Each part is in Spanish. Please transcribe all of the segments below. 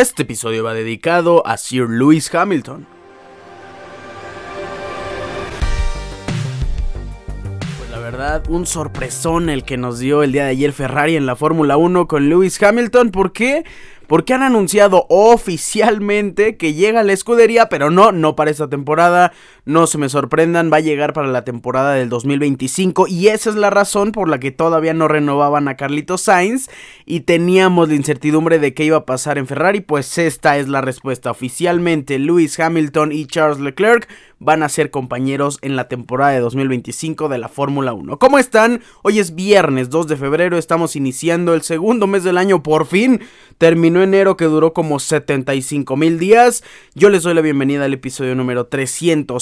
Este episodio va dedicado a Sir Lewis Hamilton. Pues la verdad, un sorpresón el que nos dio el día de ayer Ferrari en la Fórmula 1 con Lewis Hamilton. ¿Por qué? porque han anunciado oficialmente que llega a la escudería, pero no, no para esta temporada, no se me sorprendan, va a llegar para la temporada del 2025 y esa es la razón por la que todavía no renovaban a Carlitos Sainz y teníamos la incertidumbre de qué iba a pasar en Ferrari, pues esta es la respuesta oficialmente, Lewis Hamilton y Charles Leclerc van a ser compañeros en la temporada de 2025 de la Fórmula 1. ¿Cómo están? Hoy es viernes 2 de febrero, estamos iniciando el segundo mes del año por fin. Terminó enero que duró como 75 mil días. Yo les doy la bienvenida al episodio número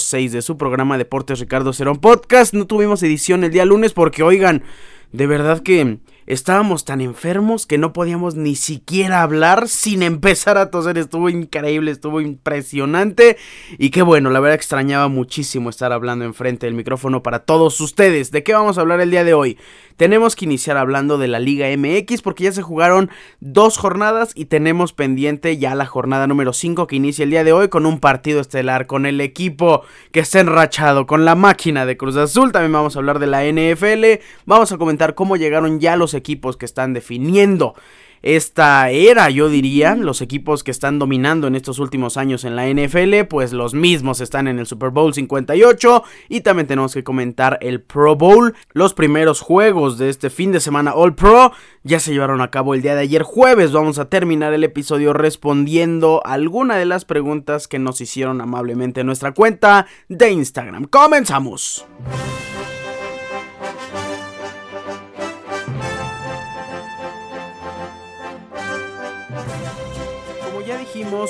306 de su programa Deportes Ricardo Cerón Podcast. No tuvimos edición el día lunes porque, oigan, de verdad que estábamos tan enfermos que no podíamos ni siquiera hablar sin empezar a toser. Estuvo increíble, estuvo impresionante. Y qué bueno, la verdad extrañaba muchísimo estar hablando enfrente del micrófono para todos ustedes. ¿De qué vamos a hablar el día de hoy? Tenemos que iniciar hablando de la Liga MX porque ya se jugaron dos jornadas y tenemos pendiente ya la jornada número 5 que inicia el día de hoy con un partido estelar, con el equipo que está enrachado, con la máquina de Cruz Azul. También vamos a hablar de la NFL. Vamos a comentar cómo llegaron ya los equipos que están definiendo esta era, yo diría, los equipos que están dominando en estos últimos años en la NFL, pues los mismos están en el Super Bowl 58 y también tenemos que comentar el Pro Bowl. Los primeros juegos de este fin de semana All Pro ya se llevaron a cabo el día de ayer jueves. Vamos a terminar el episodio respondiendo alguna de las preguntas que nos hicieron amablemente en nuestra cuenta de Instagram. Comenzamos.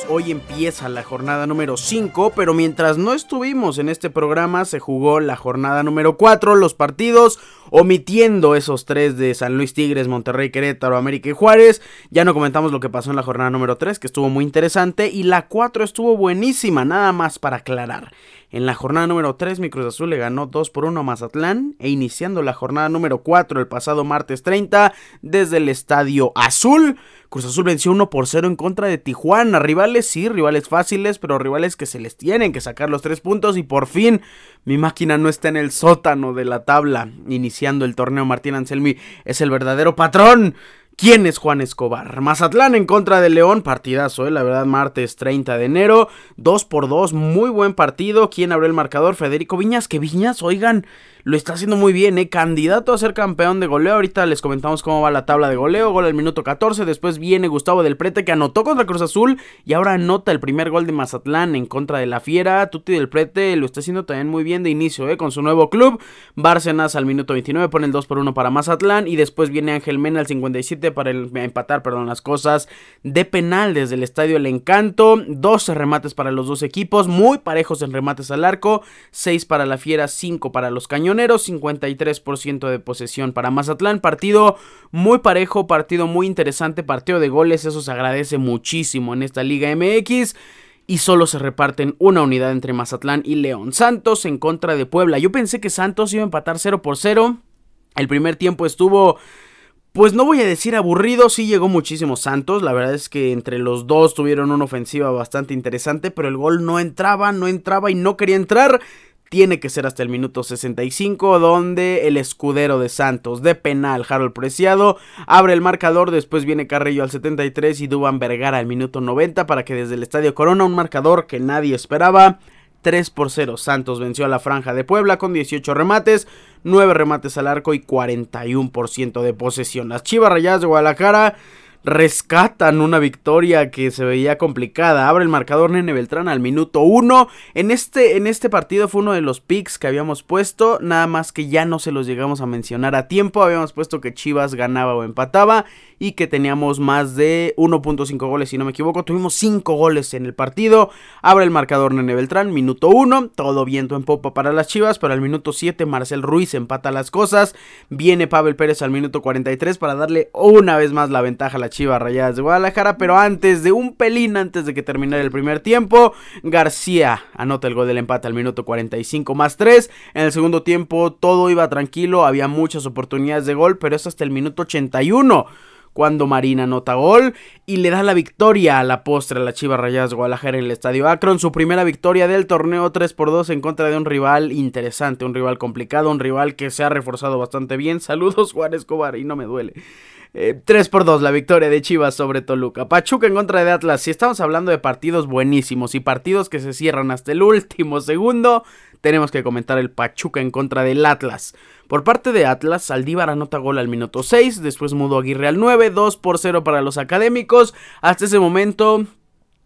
Hoy empieza la jornada número 5, pero mientras no estuvimos en este programa se jugó la jornada número 4, los partidos, omitiendo esos tres de San Luis Tigres, Monterrey, Querétaro, América y Juárez. Ya no comentamos lo que pasó en la jornada número 3, que estuvo muy interesante, y la 4 estuvo buenísima, nada más para aclarar. En la jornada número 3, mi Cruz Azul le ganó 2 por 1 a Mazatlán e iniciando la jornada número 4 el pasado martes 30 desde el Estadio Azul. Cruz Azul venció 1 por 0 en contra de Tijuana. Rivales, sí, rivales fáciles, pero rivales que se les tienen que sacar los 3 puntos. Y por fin, mi máquina no está en el sótano de la tabla. Iniciando el torneo, Martín Anselmi es el verdadero patrón. ¿Quién es Juan Escobar? Mazatlán en contra de León, partidazo, ¿eh? la verdad, martes 30 de enero, 2 por 2, muy buen partido. ¿Quién abrió el marcador? Federico Viñas, que Viñas, oigan, lo está haciendo muy bien, ¿eh? Candidato a ser campeón de goleo. Ahorita les comentamos cómo va la tabla de goleo. Gol al minuto 14. Después viene Gustavo del Prete que anotó contra Cruz Azul. Y ahora anota el primer gol de Mazatlán en contra de la Fiera. Tuti del Prete lo está haciendo también muy bien de inicio, ¿eh? Con su nuevo club. Bárcenas al minuto 29 pone el 2 por 1 para Mazatlán. Y después viene Ángel Mena al 57 para empatar, perdón, las cosas de penal desde el estadio El Encanto. 12 remates para los dos equipos. Muy parejos en remates al arco. 6 para la Fiera, 5 para los cañones. 53% de posesión para Mazatlán. Partido muy parejo, partido muy interesante, partido de goles, eso se agradece muchísimo en esta Liga MX. Y solo se reparten una unidad entre Mazatlán y León. Santos en contra de Puebla. Yo pensé que Santos iba a empatar 0 por 0. El primer tiempo estuvo pues no voy a decir aburrido, sí llegó muchísimo Santos, la verdad es que entre los dos tuvieron una ofensiva bastante interesante, pero el gol no entraba, no entraba y no quería entrar tiene que ser hasta el minuto 65 donde el escudero de Santos de penal Harold Preciado abre el marcador, después viene Carrillo al 73 y Duban Vergara al minuto 90 para que desde el Estadio Corona un marcador que nadie esperaba 3 por 0 Santos venció a la franja de Puebla con 18 remates, 9 remates al arco y 41% de posesión. Las Chivas Rayadas de Guadalajara rescatan una victoria que se veía complicada. Abre el marcador Nene Beltrán al minuto 1. En este, en este partido fue uno de los picks que habíamos puesto, nada más que ya no se los llegamos a mencionar a tiempo. Habíamos puesto que Chivas ganaba o empataba y que teníamos más de 1.5 goles, si no me equivoco. Tuvimos 5 goles en el partido. Abre el marcador Nene Beltrán, minuto 1. Todo viento en popa para las Chivas, pero al minuto 7 Marcel Ruiz empata las cosas. Viene Pavel Pérez al minuto 43 para darle una vez más la ventaja a las Chivas Rayadas de Guadalajara. Pero antes de un pelín, antes de que terminara el primer tiempo, García anota el gol del empate al minuto 45 más 3. En el segundo tiempo todo iba tranquilo, había muchas oportunidades de gol, pero es hasta el minuto 81 cuando Marina anota gol y le da la victoria a la postre a la Chivas Rayadas Guadalajara en el Estadio Akron, su primera victoria del torneo 3 por 2 en contra de un rival interesante, un rival complicado, un rival que se ha reforzado bastante bien. Saludos Juan Escobar y no me duele. 3 eh, por 2 la victoria de Chivas sobre Toluca. Pachuca en contra de Atlas. Si estamos hablando de partidos buenísimos y partidos que se cierran hasta el último segundo, tenemos que comentar el Pachuca en contra del Atlas. Por parte de Atlas, Saldívar anota gol al minuto 6, después Mudo Aguirre al 9, 2 por 0 para los académicos. Hasta ese momento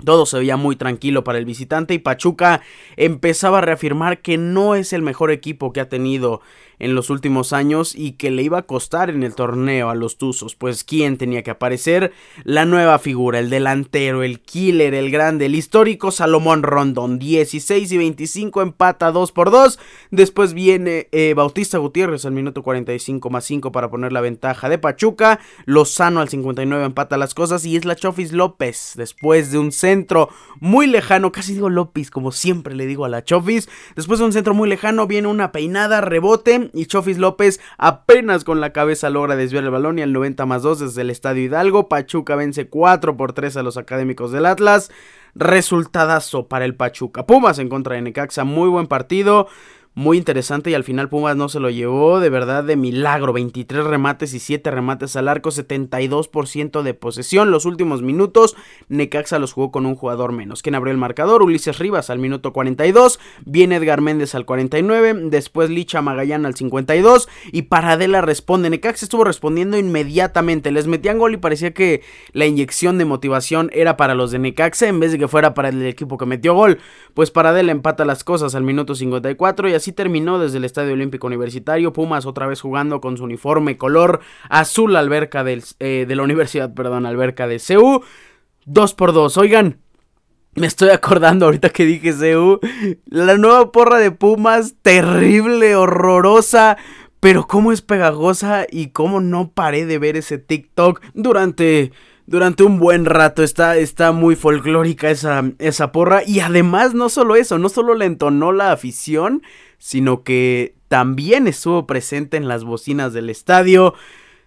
todo se veía muy tranquilo para el visitante y Pachuca empezaba a reafirmar que no es el mejor equipo que ha tenido en los últimos años y que le iba a costar en el torneo a los Tuzos. Pues quién tenía que aparecer? La nueva figura, el delantero, el killer, el grande, el histórico Salomón Rondón. 16 y 25 empata 2 por 2. Después viene eh, Bautista Gutiérrez al minuto 45 más 5 para poner la ventaja de Pachuca. Lozano al 59 empata las cosas y es la Chofis López después de un centro muy lejano, casi digo López como siempre le digo a la Chofis. Después de un centro muy lejano viene una peinada, rebote y Chofis López apenas con la cabeza logra desviar el balón y al 90 más 2 desde el Estadio Hidalgo. Pachuca vence 4 por 3 a los académicos del Atlas. Resultadazo para el Pachuca. Pumas en contra de Necaxa, muy buen partido muy interesante y al final Pumas no se lo llevó de verdad de milagro. 23 remates y 7 remates al arco, 72% de posesión. Los últimos minutos Necaxa los jugó con un jugador menos. ¿Quién abrió el marcador? Ulises Rivas al minuto 42, viene Edgar Méndez al 49, después Licha Magallán al 52 y Paradela responde. Necaxa estuvo respondiendo inmediatamente, les metían gol y parecía que la inyección de motivación era para los de Necaxa en vez de que fuera para el equipo que metió gol. Pues Paradela empata las cosas al minuto 54 y terminó desde el Estadio Olímpico Universitario. Pumas otra vez jugando con su uniforme color azul alberca del, eh, de la universidad, perdón, alberca de CEU. 2 por 2. Oigan, me estoy acordando ahorita que dije CEU. La nueva porra de Pumas, terrible, horrorosa. Pero cómo es pegajosa y cómo no paré de ver ese TikTok durante durante un buen rato. Está, está muy folclórica esa, esa porra. Y además, no solo eso, no solo le entonó la afición, sino que también estuvo presente en las bocinas del estadio.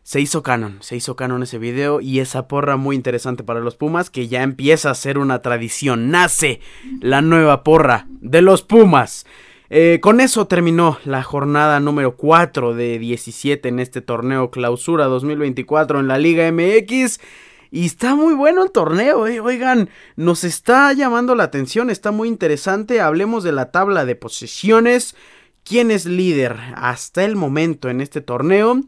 Se hizo canon, se hizo canon ese video y esa porra muy interesante para los Pumas que ya empieza a ser una tradición. Nace la nueva porra de los Pumas. Eh, con eso terminó la jornada número 4 de 17 en este torneo clausura 2024 en la Liga MX. Y está muy bueno el torneo, eh. oigan, nos está llamando la atención, está muy interesante. Hablemos de la tabla de posesiones. ¿Quién es líder hasta el momento en este torneo?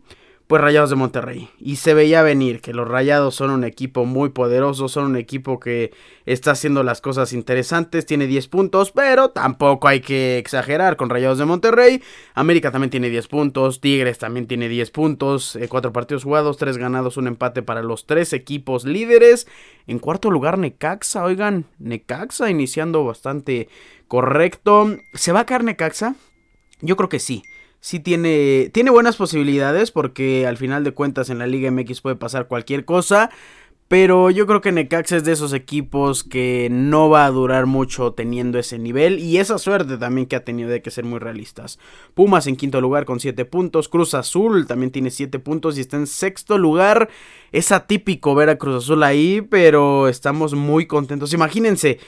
Pues Rayados de Monterrey. Y se veía venir que los Rayados son un equipo muy poderoso, son un equipo que está haciendo las cosas interesantes, tiene 10 puntos, pero tampoco hay que exagerar con Rayados de Monterrey. América también tiene 10 puntos, Tigres también tiene 10 puntos, 4 eh, partidos jugados, 3 ganados, un empate para los 3 equipos líderes. En cuarto lugar Necaxa, oigan, Necaxa iniciando bastante correcto. ¿Se va a caer Necaxa? Yo creo que sí sí tiene, tiene buenas posibilidades porque al final de cuentas en la Liga MX puede pasar cualquier cosa. Pero yo creo que Necaxa es de esos equipos que no va a durar mucho teniendo ese nivel y esa suerte también que ha tenido de que ser muy realistas. Pumas en quinto lugar con 7 puntos, Cruz Azul también tiene 7 puntos y está en sexto lugar. Es atípico ver a Cruz Azul ahí, pero estamos muy contentos. Imagínense,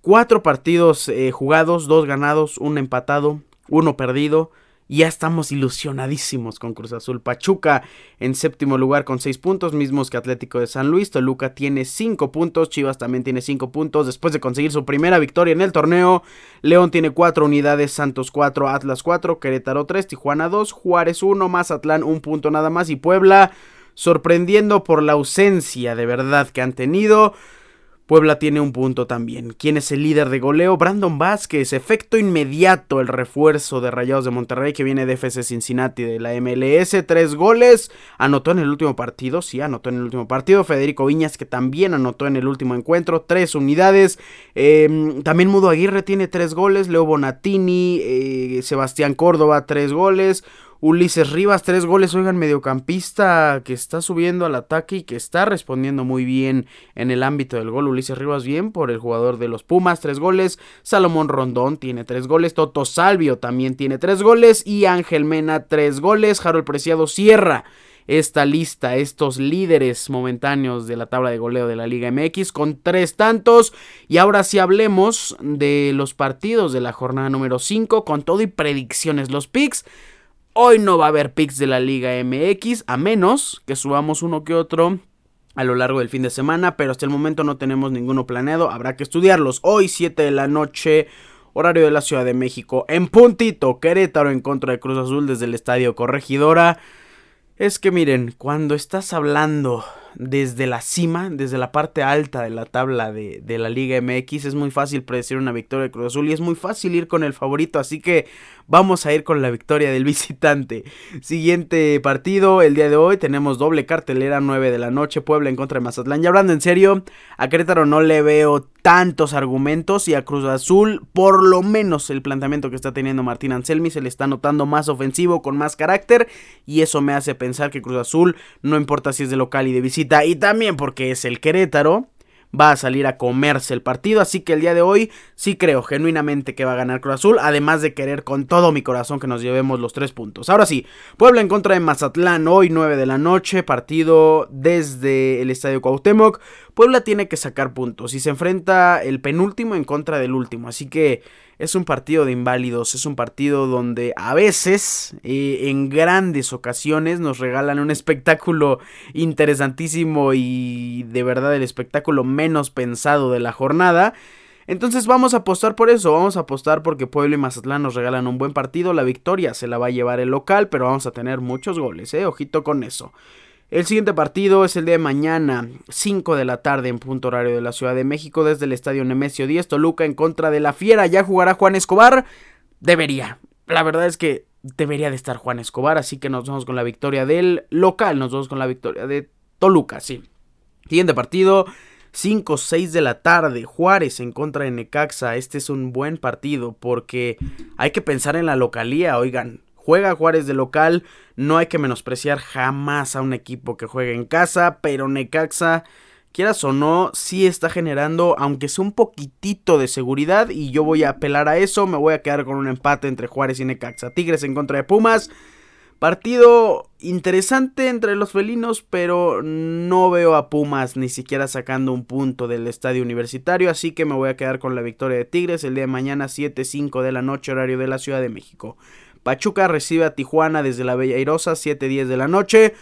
4 partidos eh, jugados, 2 ganados, 1 empatado, 1 perdido ya estamos ilusionadísimos con Cruz Azul. Pachuca en séptimo lugar con 6 puntos, mismos que Atlético de San Luis. Toluca tiene 5 puntos, Chivas también tiene 5 puntos después de conseguir su primera victoria en el torneo. León tiene 4 unidades, Santos 4, Atlas 4, Querétaro 3, Tijuana 2, Juárez 1, Mazatlán 1 punto nada más y Puebla sorprendiendo por la ausencia de verdad que han tenido. Puebla tiene un punto también. ¿Quién es el líder de goleo? Brandon Vázquez. Efecto inmediato el refuerzo de Rayados de Monterrey que viene de FC Cincinnati de la MLS. Tres goles. Anotó en el último partido. Sí, anotó en el último partido. Federico Viñas que también anotó en el último encuentro. Tres unidades. Em, también Mudo Aguirre tiene tres goles. Leo Bonatini. Eh, Sebastián Córdoba tres goles. Ulises Rivas, tres goles, oigan, mediocampista que está subiendo al ataque y que está respondiendo muy bien en el ámbito del gol. Ulises Rivas bien por el jugador de los Pumas, tres goles. Salomón Rondón tiene tres goles. Toto Salvio también tiene tres goles. Y Ángel Mena, tres goles. Harold Preciado cierra esta lista, estos líderes momentáneos de la tabla de goleo de la Liga MX con tres tantos. Y ahora sí hablemos de los partidos de la jornada número 5 con todo y predicciones. Los picks. Hoy no va a haber picks de la Liga MX, a menos que subamos uno que otro a lo largo del fin de semana, pero hasta el momento no tenemos ninguno planeado, habrá que estudiarlos. Hoy 7 de la noche, horario de la Ciudad de México, en puntito, Querétaro en contra de Cruz Azul desde el Estadio Corregidora. Es que miren, cuando estás hablando desde la cima, desde la parte alta de la tabla de, de, la Liga MX, es muy fácil predecir una victoria de Cruz Azul y es muy fácil ir con el favorito, así que Vamos a ir con la victoria del visitante. Siguiente partido, el día de hoy tenemos doble cartelera, 9 de la noche, Puebla en contra de Mazatlán. Ya hablando en serio, a Querétaro no le veo tantos argumentos y a Cruz Azul, por lo menos el planteamiento que está teniendo Martín Anselmi se le está notando más ofensivo, con más carácter y eso me hace pensar que Cruz Azul, no importa si es de local y de visita y también porque es el Querétaro, va a salir a comerse el partido. Así que el día de hoy sí creo genuinamente que va a ganar Cruz Azul. Además de querer con todo mi corazón que nos llevemos los tres puntos. Ahora sí, Puebla en contra de Mazatlán hoy 9 de la noche. Partido desde el Estadio Cuauhtémoc. Puebla tiene que sacar puntos y se enfrenta el penúltimo en contra del último. Así que es un partido de inválidos, es un partido donde a veces, eh, en grandes ocasiones, nos regalan un espectáculo interesantísimo y de verdad el espectáculo menos pensado de la jornada. Entonces vamos a apostar por eso, vamos a apostar porque Pueblo y Mazatlán nos regalan un buen partido, la victoria se la va a llevar el local, pero vamos a tener muchos goles, eh, ojito con eso. El siguiente partido es el de mañana, 5 de la tarde en punto horario de la Ciudad de México, desde el Estadio Nemesio 10 Toluca en contra de la Fiera. ¿Ya jugará Juan Escobar? Debería. La verdad es que debería de estar Juan Escobar, así que nos vamos con la victoria del local, nos vamos con la victoria de Toluca, sí. Siguiente partido, 5-6 de la tarde, Juárez en contra de Necaxa. Este es un buen partido porque hay que pensar en la localía, oigan. Juega Juárez de local, no hay que menospreciar jamás a un equipo que juegue en casa, pero Necaxa, quieras o no, sí está generando, aunque sea un poquitito de seguridad, y yo voy a apelar a eso, me voy a quedar con un empate entre Juárez y Necaxa. Tigres en contra de Pumas. Partido interesante entre los felinos, pero no veo a Pumas ni siquiera sacando un punto del estadio universitario, así que me voy a quedar con la victoria de Tigres el día de mañana 7-5 de la noche horario de la Ciudad de México. Pachuca recibe a Tijuana desde la Bella Irosa, 7-10 de la noche.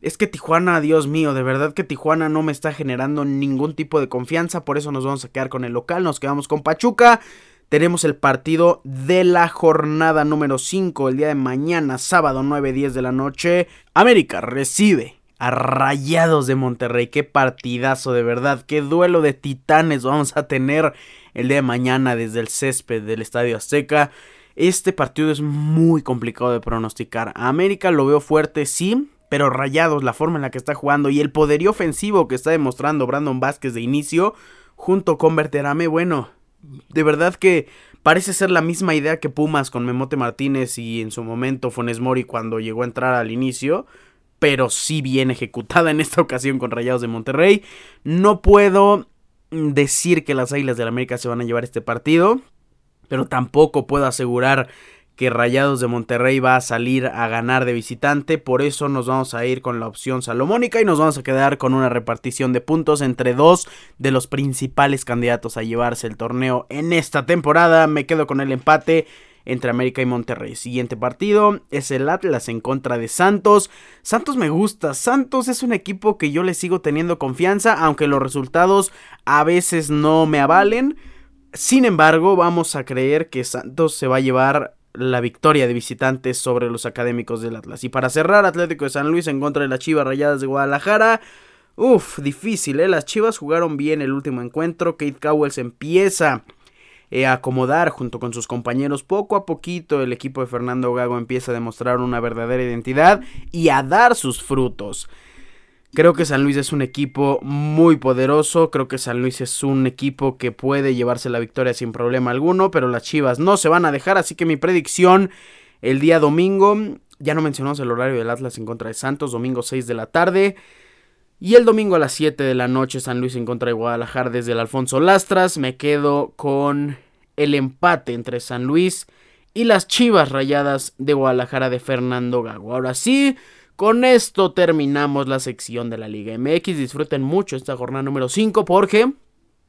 Es que Tijuana, Dios mío, de verdad que Tijuana no me está generando ningún tipo de confianza, por eso nos vamos a quedar con el local, nos quedamos con Pachuca. Tenemos el partido de la jornada número 5 el día de mañana, sábado 9-10 de la noche. América recibe a Rayados de Monterrey. Qué partidazo, de verdad. Qué duelo de titanes vamos a tener el día de mañana desde el césped del Estadio Azteca. Este partido es muy complicado de pronosticar. A América lo veo fuerte, sí, pero rayados, la forma en la que está jugando y el poderío ofensivo que está demostrando Brandon Vázquez de inicio, junto con Berterame, bueno, de verdad que parece ser la misma idea que Pumas con Memote Martínez y en su momento Fones Mori cuando llegó a entrar al inicio, pero sí bien ejecutada en esta ocasión con Rayados de Monterrey. No puedo decir que las Águilas del América se van a llevar este partido, pero tampoco puedo asegurar que Rayados de Monterrey va a salir a ganar de visitante, por eso nos vamos a ir con la opción salomónica y nos vamos a quedar con una repartición de puntos entre dos de los principales candidatos a llevarse el torneo en esta temporada. Me quedo con el empate entre América y Monterrey. Siguiente partido es el Atlas en contra de Santos. Santos me gusta. Santos es un equipo que yo le sigo teniendo confianza, aunque los resultados a veces no me avalen. Sin embargo, vamos a creer que Santos se va a llevar la victoria de visitantes sobre los académicos del Atlas. Y para cerrar, Atlético de San Luis en contra de las Chivas Rayadas de Guadalajara. Uf, difícil, ¿eh? Las Chivas jugaron bien el último encuentro. Kate Cowell se empieza eh, a acomodar junto con sus compañeros. Poco a poquito el equipo de Fernando Gago empieza a demostrar una verdadera identidad y a dar sus frutos. Creo que San Luis es un equipo muy poderoso, creo que San Luis es un equipo que puede llevarse la victoria sin problema alguno, pero las Chivas no se van a dejar, así que mi predicción el día domingo, ya no mencionamos el horario del Atlas en contra de Santos, domingo 6 de la tarde. Y el domingo a las 7 de la noche San Luis en contra de Guadalajara desde el Alfonso Lastras. Me quedo con el empate entre San Luis y las Chivas Rayadas de Guadalajara de Fernando Gago. Ahora sí, Con esto terminamos la sección de la Liga MX. Disfruten mucho esta jornada número 5 porque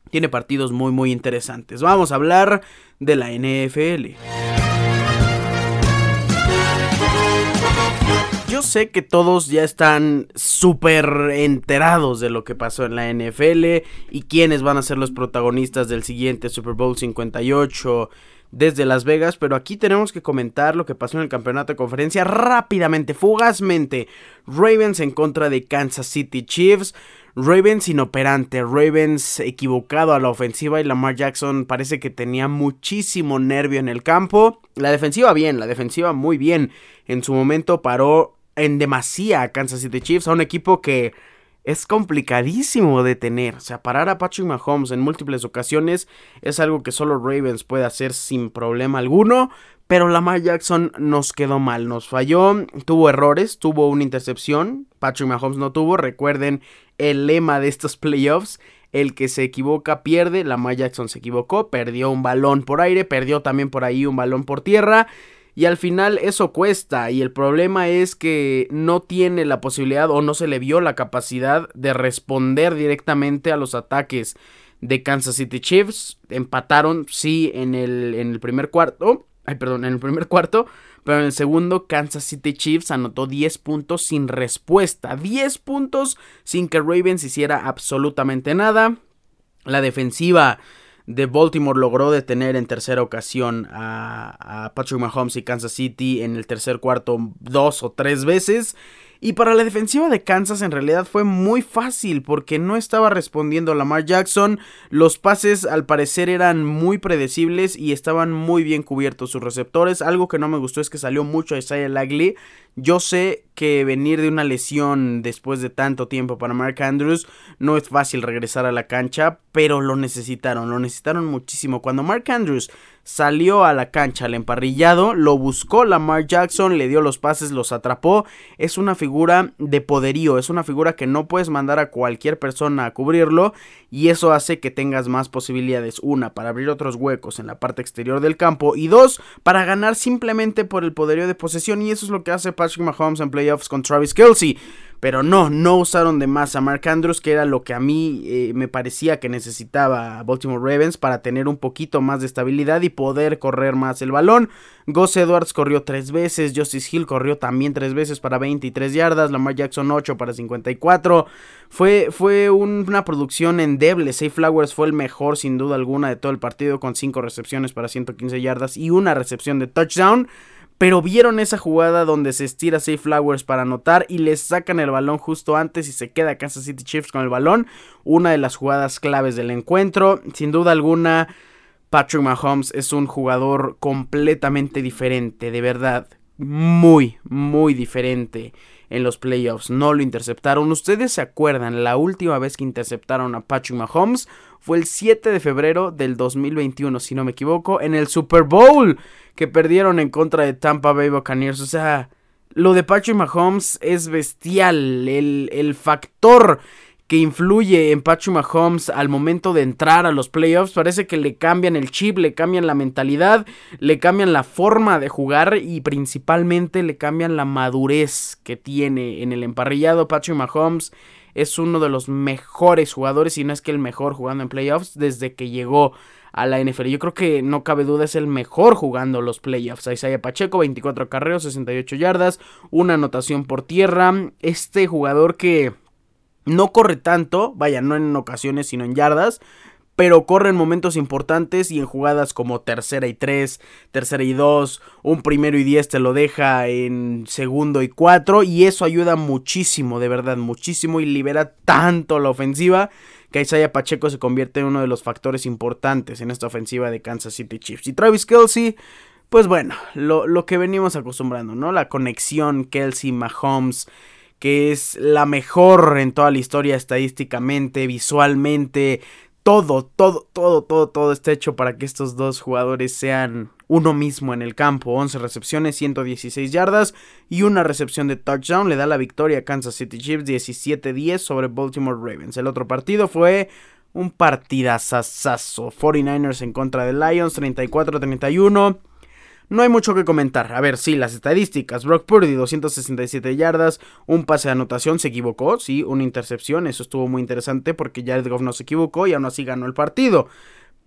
tiene partidos muy muy interesantes. Vamos a hablar de la NFL. Yo sé que todos ya están súper enterados de lo que pasó en la NFL y quiénes van a ser los protagonistas del siguiente Super Bowl 58 desde Las Vegas, pero aquí tenemos que comentar lo que pasó en el campeonato de conferencia rápidamente, fugazmente. Ravens en contra de Kansas City Chiefs. Ravens inoperante, Ravens equivocado a la ofensiva y Lamar Jackson parece que tenía muchísimo nervio en el campo. La defensiva bien, la defensiva muy bien. En su momento paró en demasía a Kansas City Chiefs, a un equipo que es complicadísimo de tener. O sea, parar a Patrick Mahomes en múltiples ocasiones es algo que solo Ravens puede hacer sin problema alguno. Pero Lamar Jackson nos quedó mal, nos falló, tuvo errores, tuvo una intercepción. Patrick Mahomes no tuvo. Recuerden el lema de estos playoffs. El que se equivoca pierde. Lamar Jackson se equivocó, perdió un balón por aire, perdió también por ahí un balón por tierra. Y al final eso cuesta y el problema es que no tiene la posibilidad o no se le vio la capacidad de responder directamente a los ataques de Kansas City Chiefs. Empataron, sí, en el, en el primer cuarto. Ay, perdón, en el primer cuarto. Pero en el segundo, Kansas City Chiefs anotó 10 puntos sin respuesta. 10 puntos sin que Ravens hiciera absolutamente nada. La defensiva de Baltimore logró detener en tercera ocasión a, Patrick Mahomes y Kansas City en el tercer cuarto dos o tres veces. Y para la defensiva de Kansas en realidad fue muy fácil porque no estaba respondiendo Lamar Jackson. Los pases al parecer eran muy predecibles y estaban muy bien cubiertos sus receptores. Algo que no me gustó es que salió mucho Isaiah Lagley. Yo sé que venir de una lesión después de tanto tiempo para Mark Andrews no es fácil regresar a la cancha, pero lo necesitaron, lo necesitaron muchísimo. Cuando Mark Andrews salió a la cancha al emparrillado, lo buscó Lamar Jackson, le dio los pases, los atrapó. Es una figura de poderío, es una figura que no puedes mandar a cualquier persona a cubrirlo y eso hace que tengas más posibilidades. Una, para abrir otros huecos en la parte exterior del campo y dos, para ganar simplemente por el poderío de posesión y eso es lo que hace Patrick Mahomes en playoffs con Travis Kelsey. Pero no, no usaron de más a Mark Andrews, que era lo que a mí eh, me parecía que necesitaba Baltimore Ravens para tener un poquito más de estabilidad y poder correr más el balón. Gus Edwards corrió tres veces, Justice Hill corrió también tres veces para 23 yardas, Lamar Jackson 8 para 54. Fue, fue una producción endeble. Safe Flowers fue el mejor sin duda alguna de todo el partido con 5 recepciones para 115 yardas y una recepción de touchdown. Pero vieron esa jugada donde se estira Safe Flowers para anotar y les sacan el balón justo antes y se queda Kansas City Chiefs con el balón. Una de las jugadas claves del encuentro. Sin duda alguna, Patrick Mahomes es un jugador completamente diferente, de verdad. Muy, muy diferente en los playoffs. No lo interceptaron. Ustedes se acuerdan, la última vez que interceptaron a Patrick Mahomes fue el 7 de febrero del 2021, si no me equivoco, en el Super Bowl que perdieron en contra de Tampa Bay Buccaneers. O sea, lo de Patrick Mahomes es bestial. El, el factor que influye en Patrick Mahomes al momento de entrar a los playoffs. Parece que le cambian el chip, le cambian la mentalidad, le cambian la forma de jugar y principalmente le cambian la madurez que tiene en el emparrillado. Patrick Mahomes es uno de los mejores jugadores, y no es que el mejor jugando en playoffs desde que llegó a la NFL. Yo creo que no cabe duda es el mejor jugando los playoffs. Isaiah Pacheco, 24 carreos, 68 yardas, una anotación por tierra. Este jugador que no corre tanto, vaya, no en ocasiones, sino en yardas, pero corre en momentos importantes y en jugadas como tercera y tres, tercera y dos, un primero y diez te lo deja en segundo y cuatro y eso ayuda muchísimo, de verdad, muchísimo y libera tanto la ofensiva que Isaiah Pacheco se convierte en uno de los factores importantes en esta ofensiva de Kansas City Chiefs. Y Travis Kelsey, pues bueno, lo, lo que venimos acostumbrando, ¿no? La conexión Kelsey-Mahomes que es la mejor en toda la historia estadísticamente, visualmente, todo, todo, todo, todo, todo está hecho para que estos dos jugadores sean uno mismo en el campo. 11 recepciones, 116 yardas y una recepción de touchdown le da la victoria a Kansas City Chiefs 17-10 sobre Baltimore Ravens. El otro partido fue un partidazazazo. 49ers en contra de Lions 34-31. No hay mucho que comentar. A ver, sí, las estadísticas. Brock Purdy, 267 yardas, un pase de anotación, se equivocó, sí, una intercepción. Eso estuvo muy interesante porque Jared Goff no se equivocó y aún así ganó el partido.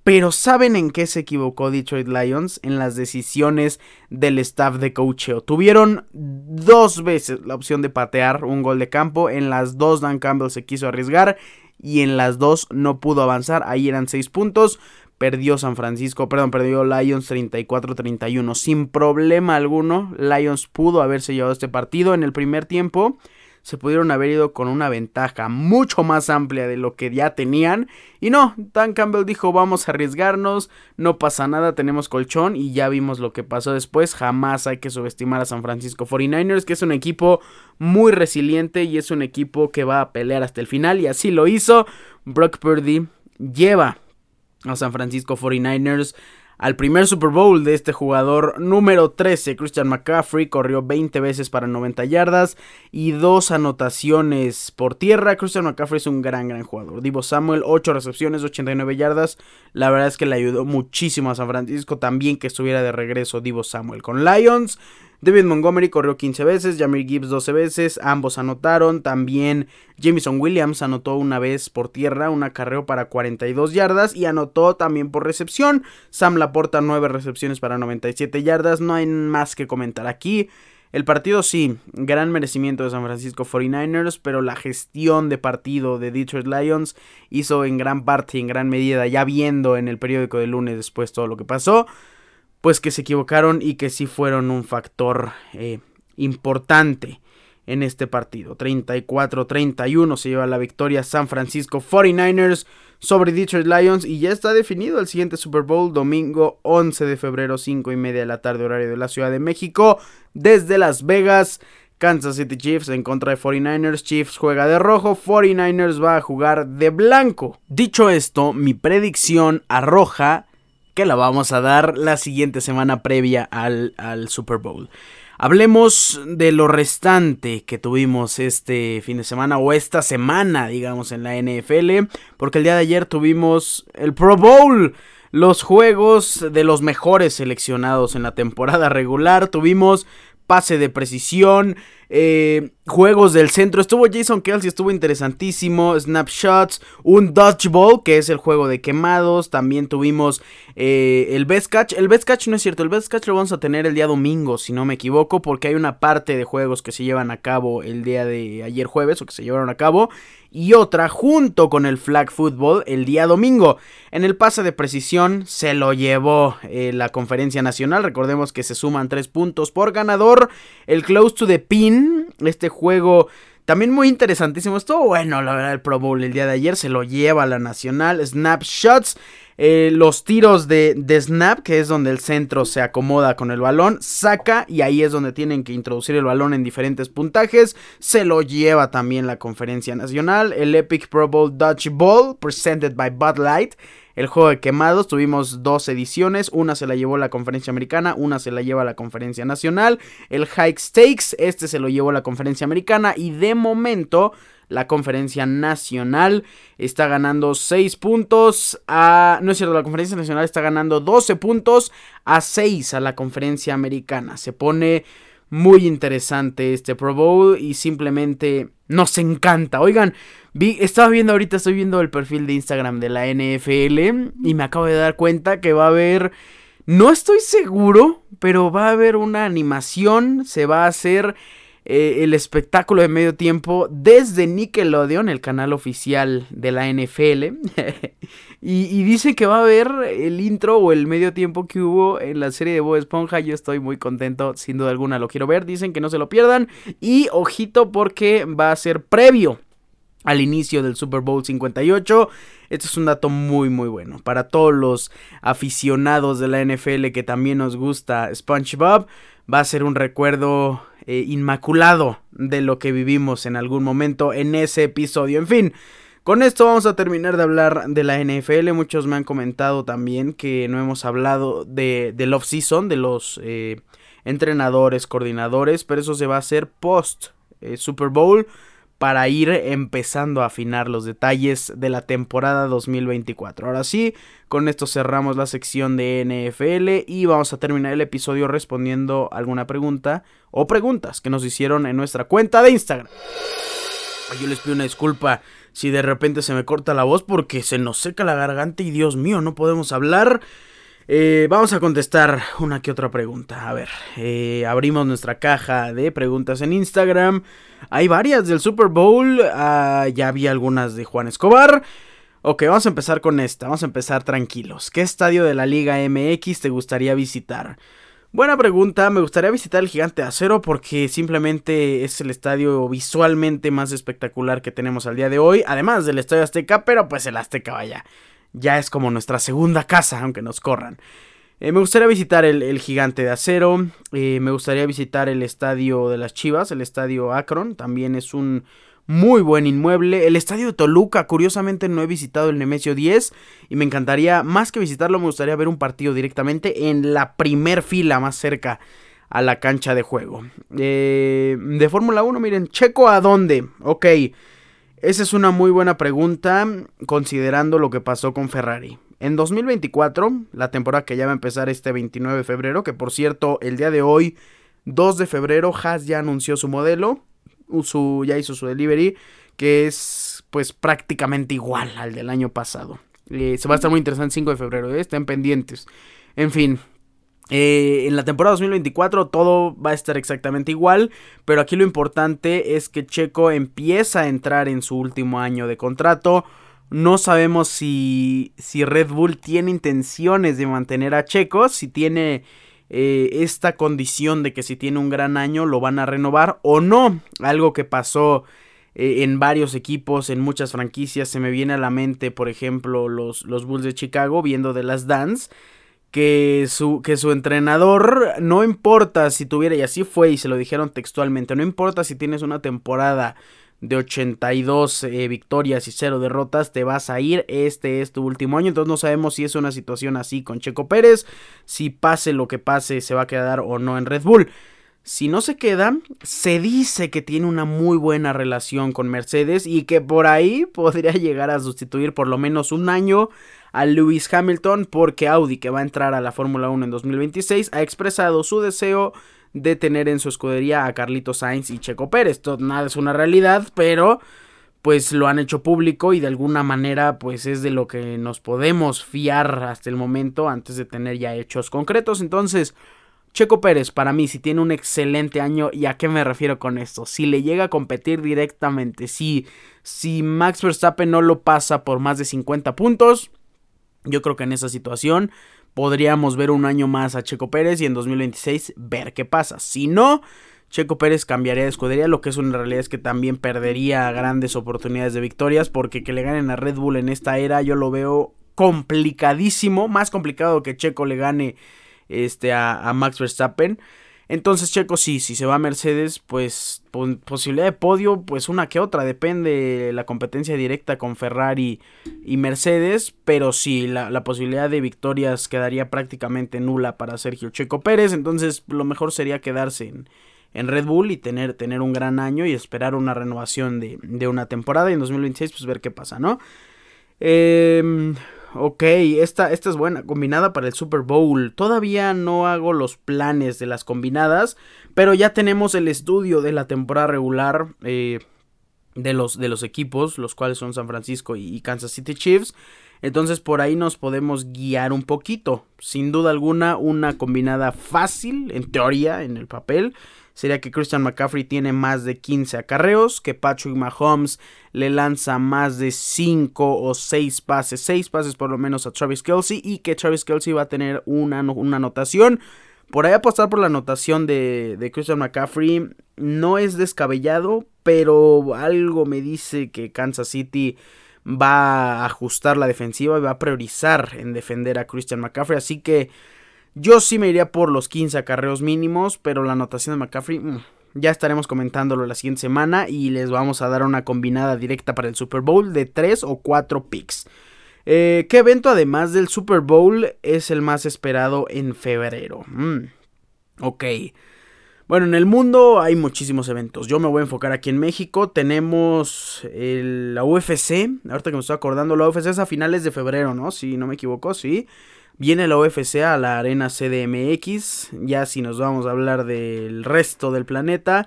Pero ¿saben en qué se equivocó Detroit Lions? En las decisiones del staff de coacheo. Tuvieron dos veces la opción de patear un gol de campo. En las dos Dan Campbell se quiso arriesgar y en las dos no pudo avanzar. Ahí eran seis puntos perdió San Francisco, perdón, perdió Lions 34-31. Sin problema alguno, Lions pudo haberse llevado este partido en el primer tiempo. Se pudieron haber ido con una ventaja mucho más amplia de lo que ya tenían. Y no, Dan Campbell dijo vamos a arriesgarnos, no pasa nada, tenemos colchón y ya vimos lo que pasó después. Jamás hay que subestimar a San Francisco 49ers, que es un equipo muy resiliente y es un equipo que va a pelear hasta el final. Y así lo hizo. Brock Purdy lleva a San Francisco 49ers al primer Super Bowl de este jugador número 13, Christian McCaffrey, corrió 20 veces para 90 yardas y dos anotaciones por tierra. Christian McCaffrey es un gran, gran jugador. Divo Samuel, 8 recepciones, 89 yardas. La verdad es que le ayudó muchísimo a San Francisco también que estuviera de regreso Divo Samuel con Lions. David Montgomery corrió 15 veces, Jamir Gibbs 12 veces, ambos anotaron. También Jameson Williams anotó una vez por tierra, un acarreo para 42 yardas y anotó también por recepción. Sam Laporta 9 recepciones para 97 yardas. No hay más que comentar aquí. El partido sí, gran merecimiento de San Francisco 49ers, pero la gestión de partido de Detroit Lions hizo en gran parte y en gran medida, ya viendo en el periódico de lunes después todo lo que pasó, pues que se equivocaron y que sí fueron un factor eh, importante en este partido. 34-31 se lleva la victoria San Francisco 49ers sobre Detroit Lions y ya está definido el siguiente Super Bowl domingo 11 de febrero 5 y media de la tarde horario de la Ciudad de México desde Las Vegas. Kansas City Chiefs en contra de 49ers. Chiefs juega de rojo, 49ers va a jugar de blanco. Dicho esto, mi predicción arroja que la vamos a dar la siguiente semana previa al, al Super Bowl. Hablemos de lo restante que tuvimos este fin de semana o esta semana, digamos, en la NFL, porque el día de ayer tuvimos el Pro Bowl, los juegos de los mejores seleccionados en la temporada regular, tuvimos pase de precisión, eh, juegos del centro. Estuvo Jason Kelsey, estuvo interesantísimo. Snapshots, un Dodgeball, que es el juego de quemados. También tuvimos eh, el Best Catch. El Best Catch no es cierto, el Best Catch lo vamos a tener el día domingo, si no me equivoco, porque hay una parte de juegos que se llevan a cabo el día de ayer jueves o que se llevaron a cabo y otra junto con el flag football el día domingo. En el pase de precisión se lo llevó eh, la conferencia nacional. Recordemos que se suman tres puntos por ganador. El close to the pin, este juego también muy interesantísimo. Estuvo bueno, la verdad, el Pro Bowl el día de ayer se lo lleva la nacional. Snapshots. Eh, los tiros de, de, snap, que es donde el centro se acomoda con el balón, saca y ahí es donde tienen que introducir el balón en diferentes puntajes. Se lo lleva también la conferencia nacional. El Epic Pro Bowl Dutch Ball, presented by Bud Light. El juego de quemados, tuvimos dos ediciones, una se la llevó la conferencia americana, una se la lleva la conferencia nacional. El Hike Stakes, este se lo llevó la conferencia americana y de momento la conferencia nacional está ganando 6 puntos a... No es cierto, la conferencia nacional está ganando 12 puntos a 6 a la conferencia americana. Se pone muy interesante este Pro Bowl y simplemente nos encanta. Oigan, vi, estaba viendo ahorita, estoy viendo el perfil de Instagram de la NFL y me acabo de dar cuenta que va a haber... No estoy seguro, pero va a haber una animación, se va a hacer eh, el espectáculo de medio tiempo desde Nickelodeon, el canal oficial de la NFL. y, dice que va a haber el intro o el medio tiempo que hubo en la serie de Bob Esponja. Yo estoy muy contento, sin duda alguna lo quiero ver. Dicen que no se lo pierdan. Y ojito porque va a ser previo al inicio del Super Bowl 58. Esto es un dato muy muy bueno para todos los aficionados de la NFL que también nos gusta SpongeBob. Va a ser un recuerdo eh, inmaculado de lo que vivimos en algún momento en ese episodio. En fin, con esto vamos a terminar de hablar de la NFL. Muchos me han comentado también que no hemos hablado de, del off-season, de los eh, entrenadores, coordinadores, pero eso se va a hacer post eh, Super Bowl para ir empezando a afinar los detalles de la temporada 2024. Ahora sí, con esto cerramos la sección de NFL y vamos a terminar el episodio respondiendo alguna pregunta o preguntas que nos hicieron en nuestra cuenta de Instagram. Yo les pido una disculpa si de repente se me corta la voz porque se nos seca la garganta y Dios mío, no podemos hablar. Eh, vamos a contestar una que otra pregunta. A ver, eh, abrimos nuestra caja de preguntas en Instagram. Hay varias del Super Bowl. Ah, ya vi algunas de Juan Escobar. Ok, vamos a empezar con esta. Vamos a empezar tranquilos. ¿Qué estadio de la Liga MX te gustaría visitar? Buena pregunta, me gustaría visitar el Gigante de Acero porque simplemente es el estadio visualmente más espectacular que tenemos al día de hoy, además del Estadio Azteca, pero pues el Azteca vaya, ya es como nuestra segunda casa, aunque nos corran. Eh, me gustaría visitar el, Gigante de Acero, eh, me gustaría visitar el Estadio de las Chivas, el Estadio Akron, también es un muy buen inmueble. El estadio de Toluca, curiosamente no he visitado el Nemesio 10 y me encantaría, más que visitarlo, me gustaría ver un partido directamente en la primer fila más cerca a la cancha de juego. Eh, de Fórmula 1, miren, Checo a dónde? Ok, esa es una muy buena pregunta considerando lo que pasó con Ferrari. En 2024, la temporada que ya va a empezar este 29 de febrero, que por cierto, el día de hoy, 2 de febrero, Haas ya anunció su modelo ya hizo su delivery, que es pues prácticamente igual al del año pasado. Eh, se va a estar muy interesante el 5 de febrero, ¿eh? estén pendientes. En fin, eh, en la temporada 2024 todo va a estar exactamente igual, pero aquí lo importante es que Checo empieza a entrar en su último año de contrato. No sabemos si, si Red Bull tiene intenciones de mantener a Checo, si tiene eh, esta condición de que si tiene un gran año lo van a renovar o no. Algo que pasó eh, en varios equipos, en muchas franquicias. Se me viene a la mente, por ejemplo, los, los Bulls de Chicago viendo de las Dance. Que su, que su entrenador, no importa si tuviera, y así fue, y se lo dijeron textualmente, no importa si tienes una temporada de 82 eh, victorias y 0 derrotas, te vas a ir. Este es tu último año. Entonces no sabemos si es una situación así con Checo Pérez. Si pase lo que pase, se va a quedar o no en Red Bull. Si no se queda, se dice que tiene una muy buena relación con Mercedes y que por ahí podría llegar a sustituir por lo menos un año a Lewis Hamilton porque Audi, que va a entrar a la Fórmula 1 en 2026, ha expresado su deseo de tener en su escudería a Carlito Sainz y Checo Pérez. Esto nada es una realidad, pero pues lo han hecho público y de alguna manera pues es de lo que nos podemos fiar hasta el momento antes de tener ya hechos concretos. Entonces, Checo Pérez para mí si tiene un excelente año y a qué me refiero con esto, si le llega a competir directamente, si si Max Verstappen no lo pasa por más de 50 puntos, yo creo que en esa situación podríamos ver un año más a Checo Pérez y en 2026 ver qué pasa. Si no, Checo Pérez cambiaría de escudería, lo que es una realidad es que también perdería grandes oportunidades de victorias porque que le ganen a Red Bull en esta era yo lo veo complicadísimo, más complicado que Checo le gane este a, a Max Verstappen. Entonces Checo sí, si se va a Mercedes, pues posibilidad de podio, pues una que otra, depende la competencia directa con Ferrari y Mercedes, pero sí, la, posibilidad de victorias quedaría prácticamente nula para Sergio Checo Pérez, entonces lo mejor sería quedarse en, Red Bull y tener, tener un gran año y esperar una renovación de, de una temporada y en 2026 pues ver qué pasa, ¿no? Eh, ok, esta, esta es buena, combinada para el Super Bowl. Todavía no hago los planes de las combinadas, pero ya tenemos el estudio de la temporada regular eh, de, los, de los equipos, los cuales son San Francisco y Kansas City Chiefs. Entonces por ahí nos podemos guiar un poquito. Sin duda alguna, una combinada fácil, en teoría, en el papel sería que Christian McCaffrey tiene más de 15 acarreos, que Patrick Mahomes le lanza más de 5 o 6 pases, 6 pases por lo menos a Travis Kelsey y que Travis Kelsey va a tener una, una anotación. Por ahí apostar por la anotación de, de Christian McCaffrey no es descabellado, pero algo me dice que Kansas City va a ajustar la defensiva y va a priorizar en defender a Christian McCaffrey. Así que yo sí me iría por los 15 acarreos mínimos, pero la anotación de McCaffrey mm, ya estaremos comentándolo la siguiente semana y les vamos a dar una combinada directa para el Super Bowl de 3 o 4 picks. Eh, ¿Qué evento además del Super Bowl es el más esperado en febrero? Mm, ok. Bueno, en el mundo hay muchísimos eventos. Yo me voy a enfocar aquí en México. Tenemos la UFC. Ahorita que me estoy acordando, la UFC es a finales de febrero, ¿no? Si no me equivoco, sí. Viene la UFC a la arena CDMX. Ya si nos vamos a hablar del resto del planeta.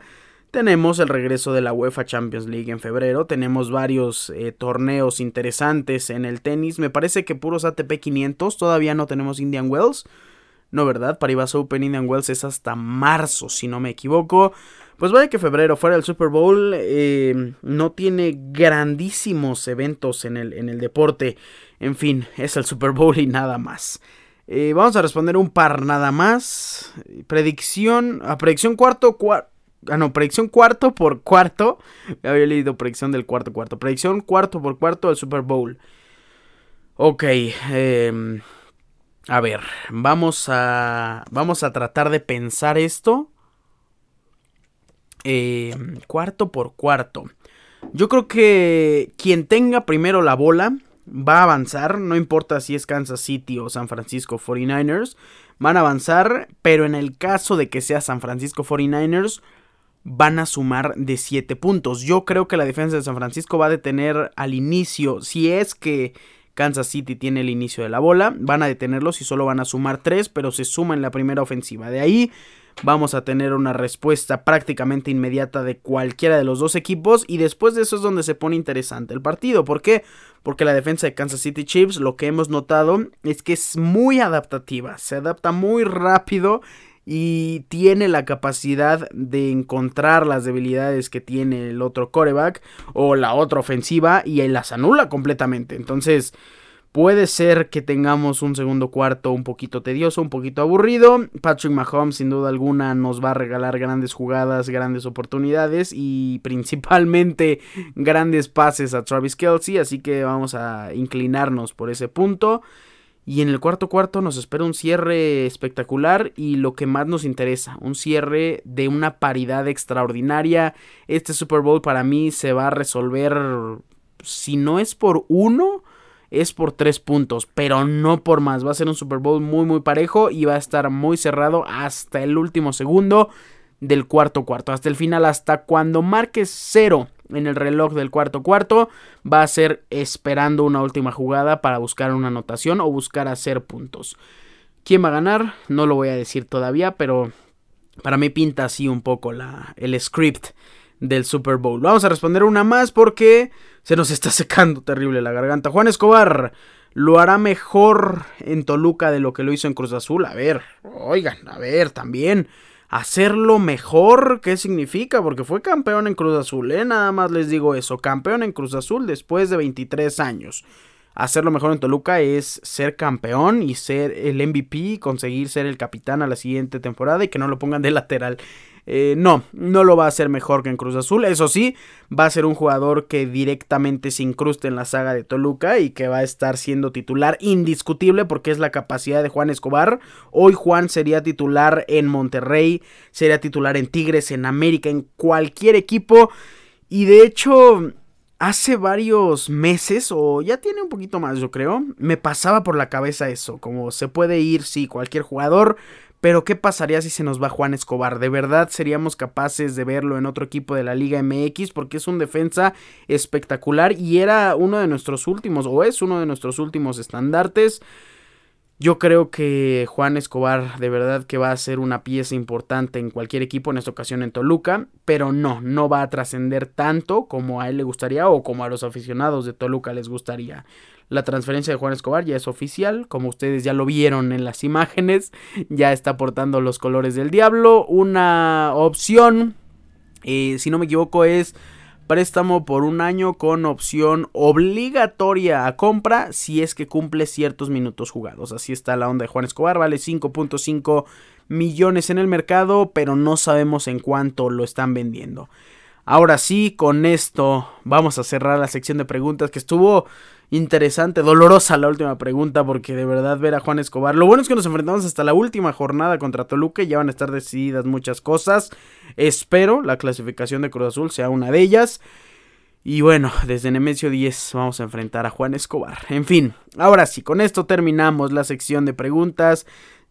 Tenemos el regreso de la UEFA Champions League en febrero. Tenemos varios eh, torneos interesantes en el tenis. Me parece que puros ATP 500. Todavía no tenemos Indian Wells. No, ¿verdad? Paribas Open Indian Wells es hasta marzo, si no me equivoco. Pues vaya que febrero fuera el Super Bowl. Eh, no tiene grandísimos eventos en el, en el deporte. En fin, es el Super Bowl y nada más. Eh, vamos a responder un par nada más. Predicción. A predicción cuarto. ah, no, predicción cuarto por cuarto. Había leído predicción del cuarto cuarto. Predicción cuarto por cuarto del Super Bowl. Ok. Eh, a ver, vamos a, vamos a tratar de pensar esto. Eh, cuarto por cuarto. Yo creo que quien tenga primero la bola va a avanzar, no importa si es Kansas City o San Francisco 49ers, van a avanzar, pero en el caso de que sea San Francisco 49ers, van a sumar de 7 puntos. Yo creo que la defensa de San Francisco va a detener al inicio, si es que Kansas City tiene el inicio de la bola. Van a detenerlos y solo van a sumar 3, pero se suma en la primera ofensiva. De ahí vamos a tener una respuesta prácticamente inmediata de cualquiera de los dos equipos. Y después de eso es donde se pone interesante el partido. ¿Por qué? Porque la defensa de Kansas City Chiefs, lo que hemos notado es que es muy adaptativa. Se adapta muy rápido y tiene la capacidad de encontrar las debilidades que tiene el otro coreback o la otra ofensiva y las anula completamente. Entonces, puede ser que tengamos un segundo cuarto un poquito tedioso, un poquito aburrido. Patrick Mahomes, sin duda alguna, nos va a regalar grandes jugadas, grandes oportunidades y principalmente grandes pases a Travis Kelsey. Así que vamos a inclinarnos por ese punto. Y en el cuarto cuarto nos espera un cierre espectacular y lo que más nos interesa, un cierre de una paridad extraordinaria. Este Super Bowl para mí se va a resolver, si no es por uno, es por tres puntos, pero no por más. Va a ser un Super Bowl muy muy parejo y va a estar muy cerrado hasta el último segundo del cuarto cuarto, hasta el final, hasta cuando marques cero en el reloj del cuarto cuarto va a ser esperando una última jugada para buscar una anotación o buscar hacer puntos. ¿Quién va a ganar? No lo voy a decir todavía, pero para mí pinta así un poco la, el script del Super Bowl. Vamos a responder una más porque se nos está secando terrible la garganta. Juan Escobar lo hará mejor en Toluca de lo que lo hizo en Cruz Azul. A ver, oigan, a ver, también hacerlo mejor, ¿qué significa? Porque fue campeón en Cruz Azul, ¿eh? Nada más les digo eso, campeón en Cruz Azul después de 23 años. Hacerlo mejor en Toluca es ser campeón y ser el MVP, conseguir ser el capitán a la siguiente temporada y que no lo pongan de lateral. Eh, no, no lo va a hacer mejor que en Cruz Azul. Eso sí, va a ser un jugador que directamente se incruste en la saga de Toluca y que va a estar siendo titular indiscutible porque es la capacidad de Juan Escobar. Hoy Juan sería titular en Monterrey, sería titular en Tigres, en América, en cualquier equipo. Y de hecho, hace varios meses, o ya tiene un poquito más, yo creo, me pasaba por la cabeza eso, como se puede ir, sí, cualquier jugador, pero ¿qué pasaría si se nos va Juan Escobar? ¿De verdad seríamos capaces de verlo en otro equipo de la Liga MX? Porque es un defensa espectacular y era uno de nuestros últimos, o es uno de nuestros últimos estandartes. Yo creo que Juan Escobar de verdad que va a ser una pieza importante en cualquier equipo, en esta ocasión en Toluca, pero no, no va a trascender tanto como a él le gustaría o como a los aficionados de Toluca les gustaría. La transferencia de Juan Escobar ya es oficial, como ustedes ya lo vieron en las imágenes, ya está portando los colores del diablo. Una opción, eh, si no me equivoco, es préstamo por un año con opción obligatoria a compra si es que cumple ciertos minutos jugados. Así está la onda de Juan Escobar, vale 5.5 millones en el mercado, pero no sabemos en cuánto lo están vendiendo. Ahora sí, con esto vamos a cerrar la sección de preguntas que estuvo interesante, dolorosa la última pregunta, porque de verdad ver a Juan Escobar. Lo bueno es que nos enfrentamos hasta la última jornada contra Toluca y ya van a estar decididas muchas cosas. Espero la clasificación de Cruz Azul sea una de ellas. Y bueno, desde Nemesio 10 vamos a enfrentar a Juan Escobar. En fin, ahora sí, con esto terminamos la sección de preguntas.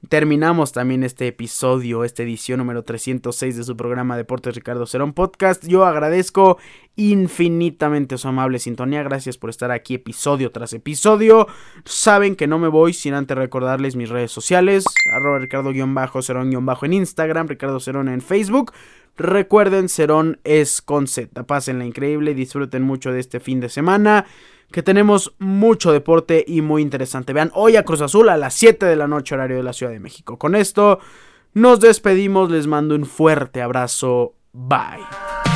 Terminamos también este episodio, esta edición número 306 de su programa Deportes Ricardo Cerón Podcast. Yo agradezco infinitamente su amable sintonía. Gracias por estar aquí episodio tras episodio. Saben que no me voy sin antes recordarles mis redes sociales. Arroba Ricardo-Cerón- en Instagram, Ricardo Cerón en Facebook. Recuerden, Cerón es con Z. Pásenla increíble, disfruten mucho de este fin de semana que tenemos mucho deporte y muy interesante. Vean, hoy a Cruz Azul a las 7 de la noche horario de la Ciudad de México. Con esto nos despedimos, les mando un fuerte abrazo. Bye.